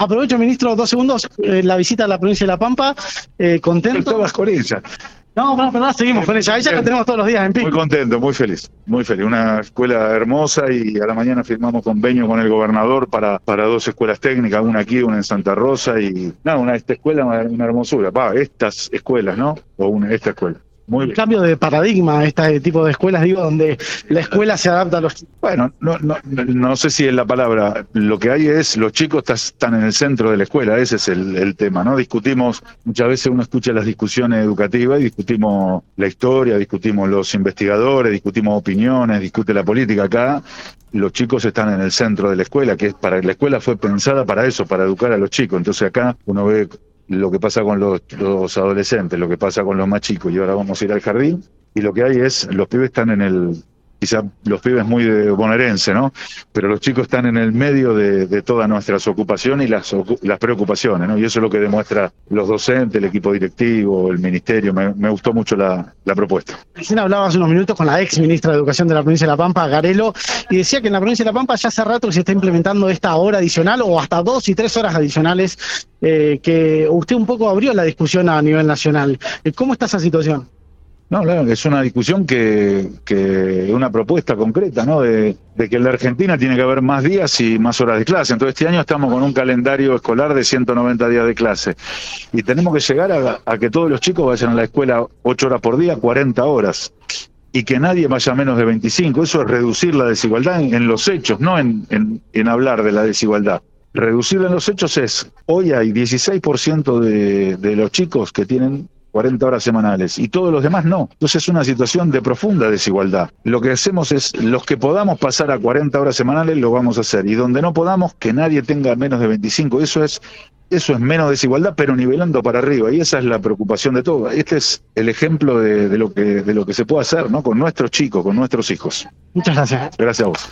Aprovecho, ministro, dos segundos, eh, la visita a la provincia de La Pampa, eh, contento. Estabas con ella. No, no, perdón, seguimos con ella. Ella la tenemos todos los días en Muy pico. contento, muy feliz, muy feliz. Una escuela hermosa y a la mañana firmamos convenio con el gobernador para, para dos escuelas técnicas, una aquí, una en Santa Rosa y nada, una esta escuela, una, una hermosura. Va, estas escuelas, ¿no? O una, esta escuela. Muy bien. cambio de paradigma, este tipo de escuelas, digo, donde la escuela se adapta a los Bueno, no, no, no sé si es la palabra. Lo que hay es, los chicos están en el centro de la escuela, ese es el, el tema, ¿no? Discutimos, muchas veces uno escucha las discusiones educativas y discutimos la historia, discutimos los investigadores, discutimos opiniones, discute la política. Acá los chicos están en el centro de la escuela, que es para la escuela fue pensada para eso, para educar a los chicos. Entonces acá uno ve lo que pasa con los, los adolescentes, lo que pasa con los más chicos, y ahora vamos a ir al jardín, y lo que hay es, los pibes están en el, quizá los pibes muy de bonaerense, ¿no? Pero los chicos están en el medio de, de todas nuestras ocupaciones y las, las preocupaciones, ¿no? Y eso es lo que demuestra los docentes, el equipo directivo, el ministerio. Me, gustó mucho la, la propuesta. Recién hablaba hace unos minutos con la ex ministra de Educación de la provincia de La Pampa, Garelo, y decía que en la provincia de La Pampa ya hace rato que se está implementando esta hora adicional o hasta dos y tres horas adicionales, eh, que usted un poco abrió la discusión a nivel nacional. Eh, ¿Cómo está esa situación? No, es una discusión que, que una propuesta concreta, ¿no? De, de que en la Argentina tiene que haber más días y más horas de clase. Entonces este año estamos con un calendario escolar de 190 días de clase y tenemos que llegar a, que todos los chicos vayan a la escuela 8 horas por día, 40 horas y que nadie vaya menos de 25. Eso es reducir la desigualdad en, los hechos, no en, en, en hablar de la desigualdad. Reducirla en los hechos es, hoy hay 16% de, de los chicos que tienen 40 horas semanales y todos los demás no. Entonces es una situación de profunda desigualdad. Lo que hacemos es, los que podamos pasar a 40 horas semanales lo vamos a hacer y donde no podamos, que nadie tenga menos de 25. Eso es eso es menos desigualdad, pero nivelando para arriba, y esa es la preocupación de todo. Este es el ejemplo de, de lo que de lo que se puede hacer, ¿no? Con nuestros chicos, con nuestros hijos. Muchas gracias. Gracias a vos.